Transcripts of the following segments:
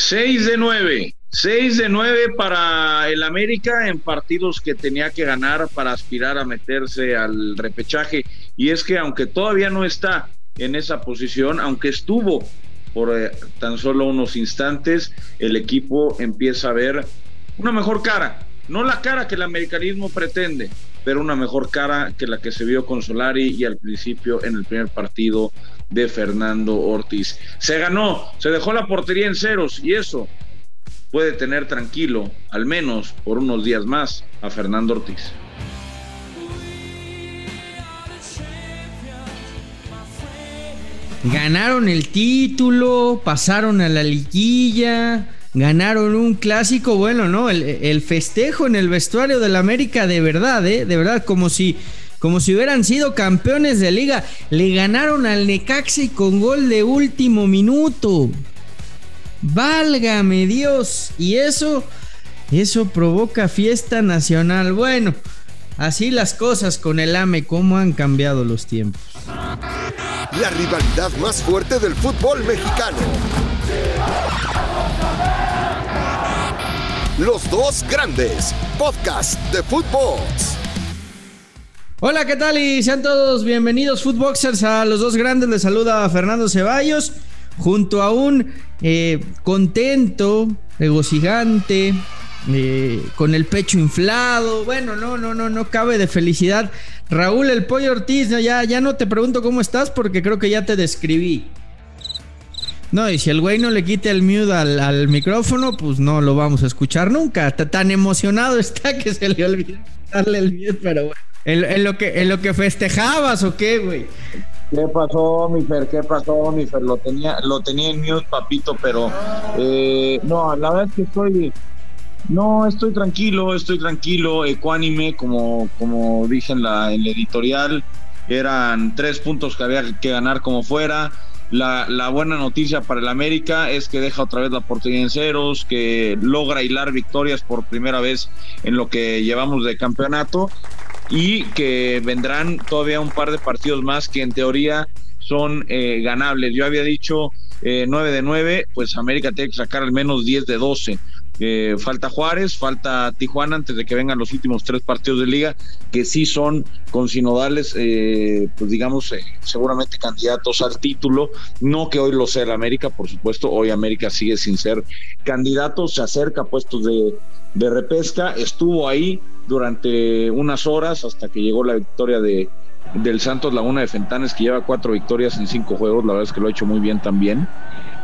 6 de 9. 6 de 9 para el América en partidos que tenía que ganar para aspirar a meterse al repechaje. Y es que aunque todavía no está en esa posición, aunque estuvo por eh, tan solo unos instantes, el equipo empieza a ver una mejor cara. No la cara que el americanismo pretende, pero una mejor cara que la que se vio con Solari y al principio en el primer partido de Fernando Ortiz. Se ganó, se dejó la portería en ceros y eso puede tener tranquilo, al menos por unos días más, a Fernando Ortiz. Ganaron el título, pasaron a la liguilla, ganaron un clásico, bueno, ¿no? El, festejo en el vestuario del América de verdad, ¿eh? De verdad, como si, como si hubieran sido campeones de liga. Le ganaron al Necaxa con gol de último minuto. Válgame Dios. Y eso, eso provoca fiesta nacional. Bueno, así las cosas con el AME, cómo han cambiado los tiempos. La rivalidad más fuerte del fútbol mexicano. Los dos grandes, podcast de fútbol. Hola, ¿qué tal? Y sean todos bienvenidos, Footboxers, a los dos grandes. Les saluda Fernando Ceballos junto a un eh, contento, regocijante, eh, con el pecho inflado. Bueno, no, no, no, no cabe de felicidad. Raúl el Pollo Ortiz, ya, ya no te pregunto cómo estás porque creo que ya te describí. No, y si el güey no le quita el mute al, micrófono, pues no lo vamos a escuchar nunca. Está tan emocionado está que se le olvidó darle el mute, pero bueno. ¿En, lo, que, ¿En lo que festejabas o qué, güey? ¿Qué pasó, mi Fer? ¿Qué pasó, mi Fer? Lo tenía, lo tenía en mute, papito, pero eh, no, la verdad es que estoy, no, estoy tranquilo, estoy tranquilo, ecuánime, como, como dije en la, en la editorial, eran tres puntos que había que ganar como fuera. La, la, buena noticia para el América es que deja otra vez la portería en ceros, que logra hilar victorias por primera vez en lo que llevamos de campeonato y que vendrán todavía un par de partidos más que en teoría son eh, ganables. Yo había dicho eh, 9 de 9, pues América tiene que sacar al menos 10 de 12. Eh, falta Juárez, falta Tijuana antes de que vengan los últimos tres partidos de liga, que sí son con sinodales, eh, pues digamos, eh, seguramente candidatos al título. No que hoy lo sea el América, por supuesto, hoy América sigue sin ser candidato, se acerca a puestos de, de repesca, estuvo ahí durante unas horas hasta que llegó la victoria de, del Santos Laguna de Fentanes, que lleva cuatro victorias en cinco juegos, la verdad es que lo ha hecho muy bien también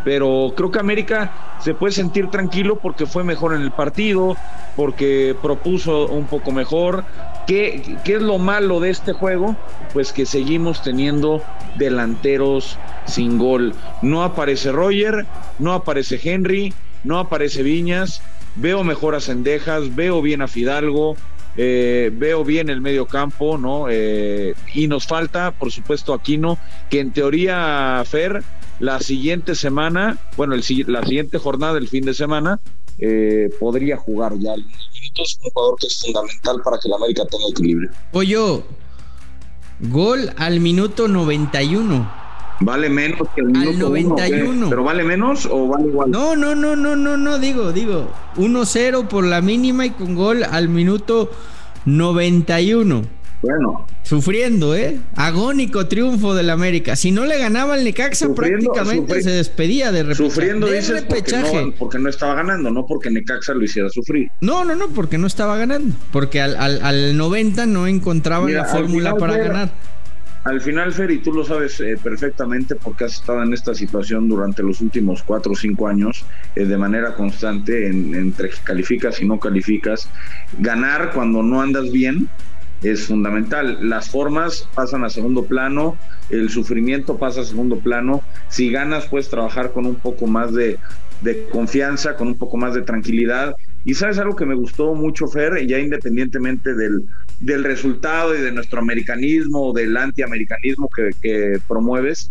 pero creo que América se puede sentir tranquilo porque fue mejor en el partido, porque propuso un poco mejor. ¿Qué, ¿Qué, es lo malo de este juego? Pues que seguimos teniendo delanteros sin gol. No aparece Roger, no aparece Henry, no aparece Viñas. Veo mejor a Cendejas, veo bien a Fidalgo, eh, veo bien el medio campo, ¿no? Eh, y nos falta, por supuesto, Aquino, que en teoría, Fer, la siguiente semana, bueno, el, la siguiente jornada del fin de semana, eh, podría jugar ya Es un jugador que es fundamental para que la América tenga equilibrio. Oye, gol al minuto 91. Vale menos que el minuto Al 91. ¿Pero vale menos o vale igual? No, no, no, no, no, no, digo, digo. 1-0 por la mínima y con gol al minuto 91. Bueno. Sufriendo, ¿eh? Agónico triunfo del América. Si no le ganaba el Necaxa, prácticamente se despedía de repechaje. Sufriendo, dices, porque no, estaba ganando, no porque Necaxa lo hiciera sufrir. No, no, no, porque no estaba ganando. Porque al, al, 90 no encontraban la fórmula para ganar. Al final, Fer, y tú lo sabes eh, perfectamente porque has estado en esta situación durante los últimos cuatro o cinco años eh, de manera constante entre calificas y no calificas. Ganar cuando no andas bien es fundamental. Las formas pasan a segundo plano, el sufrimiento pasa a segundo plano. Si ganas, puedes trabajar con un poco más de, confianza, con un poco más de tranquilidad. Y sabes algo que me gustó mucho, Fer, ya independientemente del, del resultado y de nuestro americanismo, del antiamericanismo que, que promueves,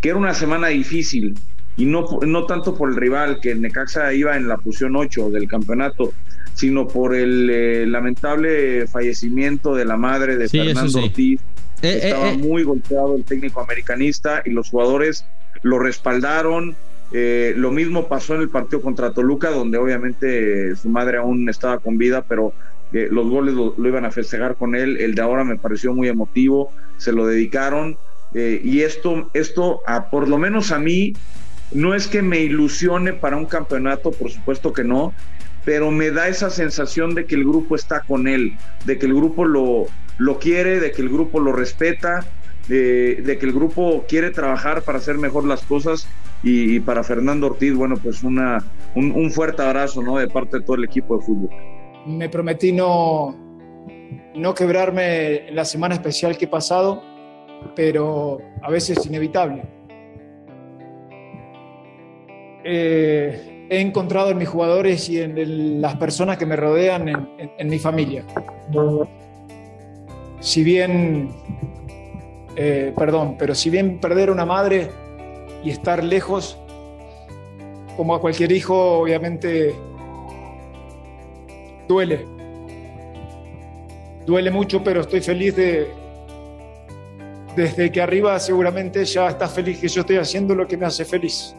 que era una semana difícil y no, no tanto por el rival, que Necaxa iba en la posición 8 del campeonato, sino por el eh, lamentable fallecimiento de la madre de Fernando Ortiz. Eh, eh, Estaba muy golpeado el técnico americanista y los jugadores lo respaldaron, lo mismo pasó en el partido contra Toluca, donde obviamente su madre aún estaba con vida, pero los goles lo, iban a festejar con él. El de ahora me pareció muy emotivo, se lo dedicaron. Y esto, esto a, por lo menos a mí, no es que me ilusione para un campeonato, por supuesto que no, pero me da esa sensación de que el grupo está con él, de que el grupo lo, lo quiere, de que el grupo lo respeta, de, que el grupo quiere trabajar para hacer mejor las cosas y, para Fernando Ortiz, bueno, pues una, un, fuerte abrazo ¿no? de parte de todo el equipo de fútbol. Me prometí no, no quebrarme la semana especial que he pasado, pero a veces es inevitable. Eh, he encontrado en mis jugadores y en las personas que me rodean en, mi familia. Si bien eh, perdón, pero si bien perder una madre y estar lejos, como a cualquier hijo, obviamente duele. Duele mucho, pero estoy feliz de, desde que arriba seguramente ya está feliz que yo estoy haciendo lo que me hace feliz.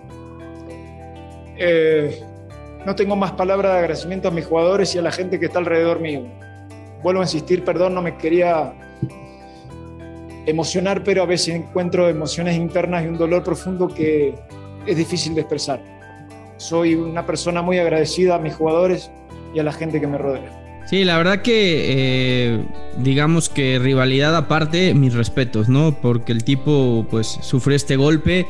Eh, no tengo más palabras de agradecimiento a mis jugadores y a la gente que está alrededor mío. Vuelvo a insistir, perdón, no me quería emocionar, pero a veces encuentro emociones internas y un dolor profundo que es difícil de expresar. Soy una persona muy agradecida a mis jugadores y a la gente que me rodea. Sí, la verdad que eh, digamos que rivalidad aparte, mis respetos, ¿no? Porque el tipo pues sufre este golpe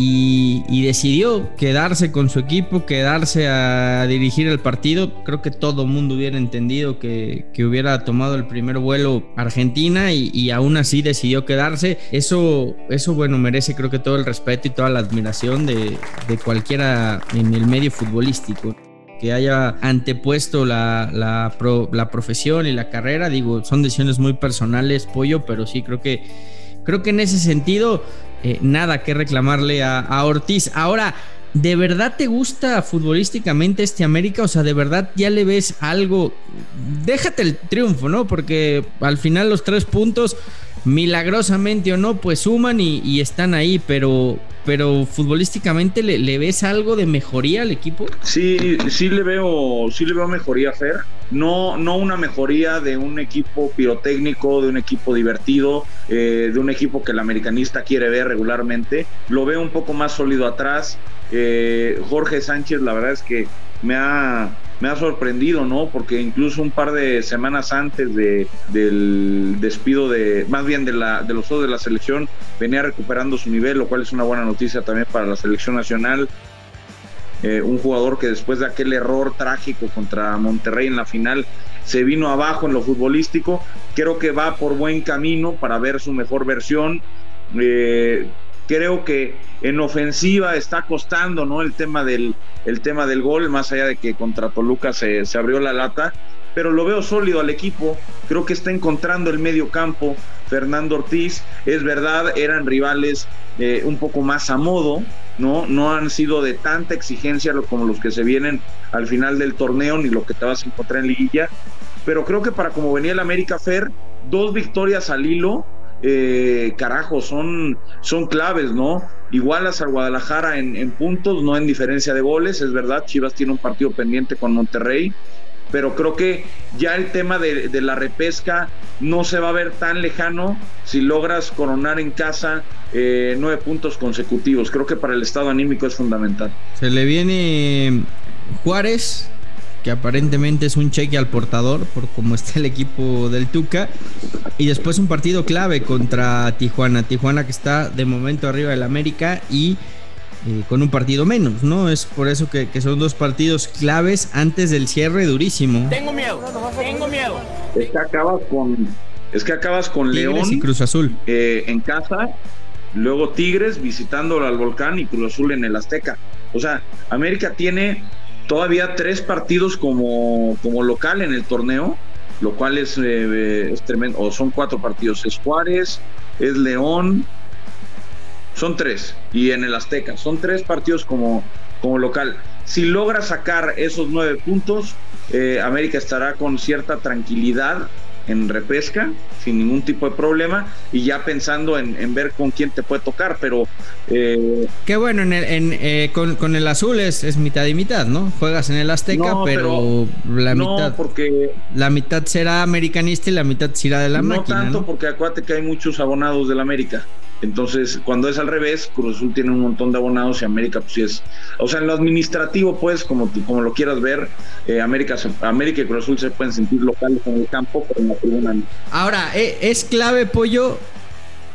y, decidió quedarse con su equipo, quedarse a dirigir el partido. Creo que todo mundo hubiera entendido que, hubiera tomado el primer vuelo Argentina y, aún así decidió quedarse. Eso, eso, bueno, merece creo que todo el respeto y toda la admiración de, cualquiera en el medio futbolístico que haya antepuesto la, la, la, profesión y la carrera. Digo, son decisiones muy personales, pollo, pero sí creo que, creo que en ese sentido eh, nada que reclamarle a, Ortiz. Ahora, ¿de verdad te gusta futbolísticamente este América? O sea, ¿de verdad ya le ves algo? Déjate el triunfo, ¿no? Porque al final los tres puntos, milagrosamente o no, pues suman y, están ahí, pero, pero futbolísticamente ¿le, ves algo de mejoría al equipo? Sí, sí le veo, sí le veo mejoría, Fer. No, no una mejoría de un equipo pirotécnico, de un equipo divertido, eh, de un equipo que el americanista quiere ver regularmente. Lo veo un poco más sólido atrás. Eh, Jorge Sánchez, la verdad es que me ha, me ha sorprendido, ¿no? Porque incluso un par de semanas antes de, del despido de, más bien de, la, de los dos de la selección, venía recuperando su nivel, lo cual es una buena noticia también para la selección nacional. Eh, un jugador que después de aquel error trágico contra Monterrey en la final se vino abajo en lo futbolístico. Creo que va por buen camino para ver su mejor versión. Eh, creo que en ofensiva está costando ¿no? el, tema del, el tema del gol, más allá de que contra Toluca se, se abrió la lata pero lo veo sólido al equipo. Creo que está encontrando el medio campo. Fernando Ortiz, es verdad, eran rivales eh, un poco más a modo, ¿no? No han sido de tanta exigencia como los que se vienen al final del torneo, ni lo que te vas a encontrar en liguilla. Pero creo que para como venía el América Fer, dos victorias al hilo, eh, carajo, son, son claves, ¿no? Igualas al Guadalajara en, en puntos, no en diferencia de goles, es verdad, Chivas tiene un partido pendiente con Monterrey, pero creo que ya el tema de, la repesca no se va a ver tan lejano si logras coronar en casa eh, nueve puntos consecutivos. Creo que para el estado anímico es fundamental. Se le viene Juárez, que aparentemente es un cheque al portador por cómo está el equipo del Tuca. Y después un partido clave contra Tijuana. Tijuana que está de momento arriba del América y eh, con un partido menos, ¿no? Es por eso que, son dos partidos claves antes del cierre durísimo. Tengo miedo, tengo miedo. Es que acabas con, es que acabas con León y Cruz Azul eh, en casa, luego Tigres visitando al Volcán y Cruz Azul en el Azteca. O sea, América tiene todavía tres partidos como, como local en el torneo, lo cual es, eh, es tremendo. O son cuatro partidos: es Juárez, es León, son tres. Y en el Azteca. Son tres partidos como, como local. Si logra sacar esos nueve puntos, eh, América estará con cierta tranquilidad en repesca sin ningún tipo de problema y ya pensando en, ver con quién te puede tocar, pero... Eh, Qué bueno, en, eh, con, el azul es, es, mitad y mitad, ¿no? Juegas en el Azteca, pero, la mitad... porque... La mitad será americanista y la mitad será de la máquina. No tanto, porque acuérdate que hay muchos abonados del América. Entonces, cuando es al revés, Cruz Azul tiene un montón de abonados y América, pues sí es. O sea, en lo administrativo, pues, como, como lo quieras ver, eh, América, América y Cruz Azul se pueden sentir locales en el campo, pero en la tribuna Ahora, eh, es clave, Pollo,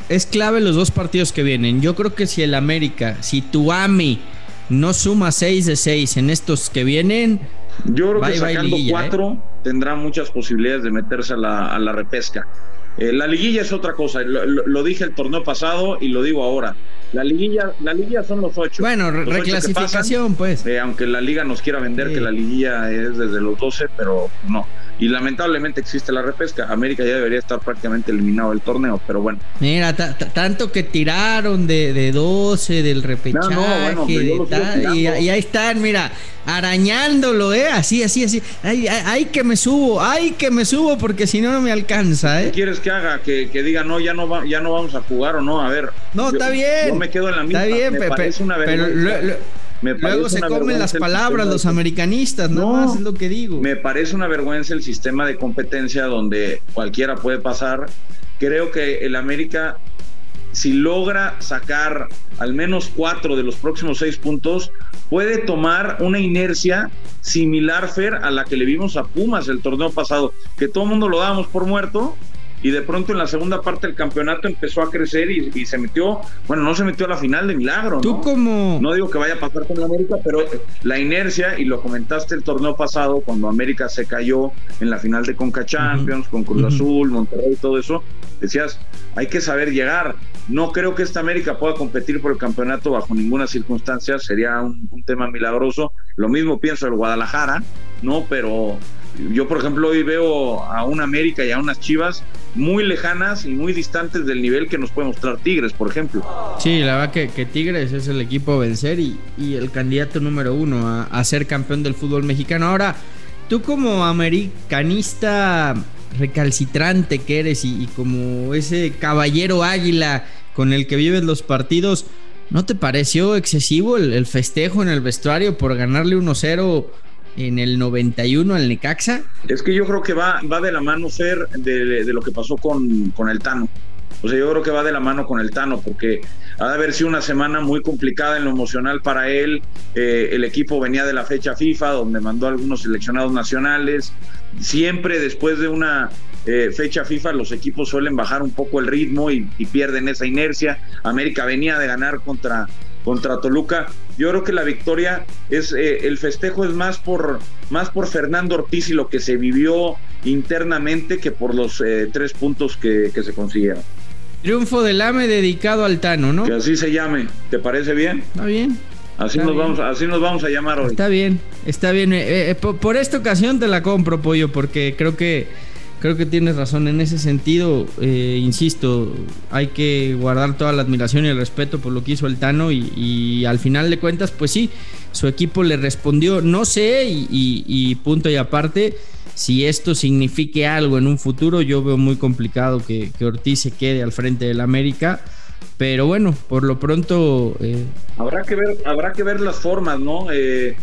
es clave los dos partidos que vienen. Yo creo que si el América, si Tuami no suma 6 de 6 en estos que vienen. Yo creo que sacando 4 ¿eh? tendrá muchas posibilidades de meterse a la, a la repesca. Eh, la liguilla es otra cosa, lo, dije el torneo pasado y lo digo ahora. La liguilla, la liguilla son los ocho. Bueno, reclasificación, pues. Eh, aunque la liga nos quiera vender que la liguilla es desde los 12, pero no y lamentablemente existe la repesca. América ya debería estar prácticamente eliminado del torneo, pero bueno. Mira, tanto que tiraron de, de 12 del repechaje, y, ahí están, mira, arañándolo, ¿eh? Así, así, así. Ay, que me subo, ay, que me subo, porque si no, no me alcanza, ¿eh? ¿Qué quieres que haga? Que, diga, no, ya no, ya no vamos a jugar o no, a ver. No, está bien. Yo me quedo en la misma. Está bien, me parece una Luego se comen las palabras los americanistas, no, es lo que digo. Me parece una vergüenza el sistema de competencia donde cualquiera puede pasar. Creo que el América, si logra sacar al menos cuatro de los próximos seis puntos, puede tomar una inercia similar, Fer, a la que le vimos a Pumas el torneo pasado, que todo el mundo lo dábamos por muerto y de pronto en la segunda parte del campeonato empezó a crecer y, se metió, bueno, no se metió a la final de milagro. ¿Tú como... No digo que vaya a pasar con América, pero la inercia, y lo comentaste el torneo pasado, cuando América se cayó en la final de Conca Champions, con Cruz Azul, Monterrey, todo eso, decías, hay que saber llegar. No creo que esta América pueda competir por el campeonato bajo ninguna circunstancia, sería un, un tema milagroso. Lo mismo pienso del Guadalajara, ¿no? Pero yo, por ejemplo, hoy veo a una América y a unas Chivas muy lejanas y muy distantes del nivel que nos puede mostrar Tigres, por ejemplo. Sí, la verdad que, Tigres es el equipo a vencer y, el candidato número uno a, ser campeón del fútbol mexicano. Ahora, tú como americanista recalcitrante que eres y, y como ese caballero águila con el que vives los partidos, ¿no te pareció excesivo el, el festejo en el vestuario por ganarle 1-0 en el 91 al Necaxa. Es que yo creo que va, va de la mano ser de, lo que pasó con, con el Tano. O sea, yo creo que va de la mano con el Tano, porque ha de haber sido una semana muy complicada en lo emocional para él. Eh, el equipo venía de la fecha FIFA, donde mandó a algunos seleccionados nacionales. Siempre después de una eh, fecha FIFA, los equipos suelen bajar un poco el ritmo y, y pierden esa inercia. América venía de ganar contra contra Toluca. Yo creo que la victoria es eh, el festejo es más por más por Fernando Ortiz y lo que se vivió internamente que por los eh, tres puntos que, se consiguieron. Triunfo del AME dedicado al Tano, ¿no? Que así se llame. ¿Te parece bien? Está bien. Así nos vamos, así nos vamos a llamar hoy. Está bien, está bien. Eh, por, esta ocasión te la compro, pollo, porque creo que creo que tienes razón en ese sentido. Eh, insisto, hay que guardar toda la admiración y el respeto por lo que hizo el Tano y, al final de cuentas, pues sí, su equipo le respondió. No sé y, punto y aparte. Si esto signifique algo en un futuro, yo veo muy complicado que, Ortiz se quede al frente del América. Pero bueno, por lo pronto. Eh, habrá, que ver, habrá que ver las formas, ¿no? Eh,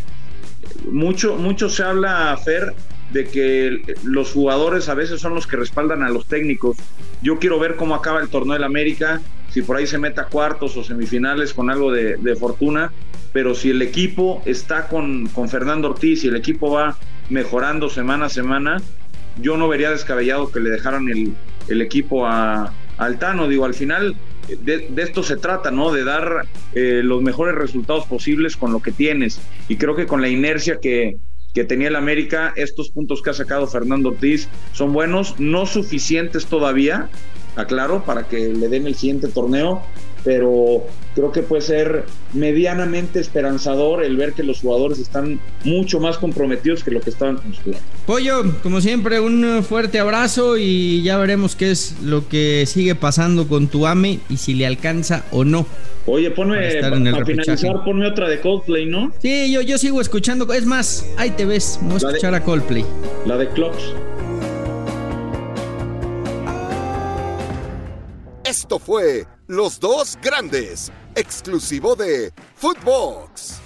mucho, mucho se habla, Fer, de que los jugadores a veces son los que respaldan a los técnicos. Yo quiero ver cómo acaba el torneo del América, si por ahí se meta cuartos o semifinales con algo de, fortuna, pero si el equipo está con, con, Fernando Ortiz y el equipo va mejorando semana a semana, yo no vería descabellado que le dejaran el, el equipo a, Altano. Digo, al final de, esto se trata, ¿no? De dar eh, los mejores resultados posibles con lo que tienes. Y creo que con la inercia que, que tenía el América, estos puntos que ha sacado Fernando Ortiz son buenos, no suficientes todavía, aclaro, para que le den el siguiente torneo, pero creo que puede ser medianamente esperanzador el ver que los jugadores están mucho más comprometidos que lo que estaban con su Pollo, como siempre, un fuerte abrazo y ya veremos qué es lo que sigue pasando con tu AME y si le alcanza o no. Oye, ponme, para, finalizar, ponme otra de Coldplay, ¿no? Sí, yo, yo sigo escuchando. Es más, ahí te ves. Vamos a escuchar a Coldplay. La de Clocks. Esto fue Los Dos Grandes, exclusivo de Footbox.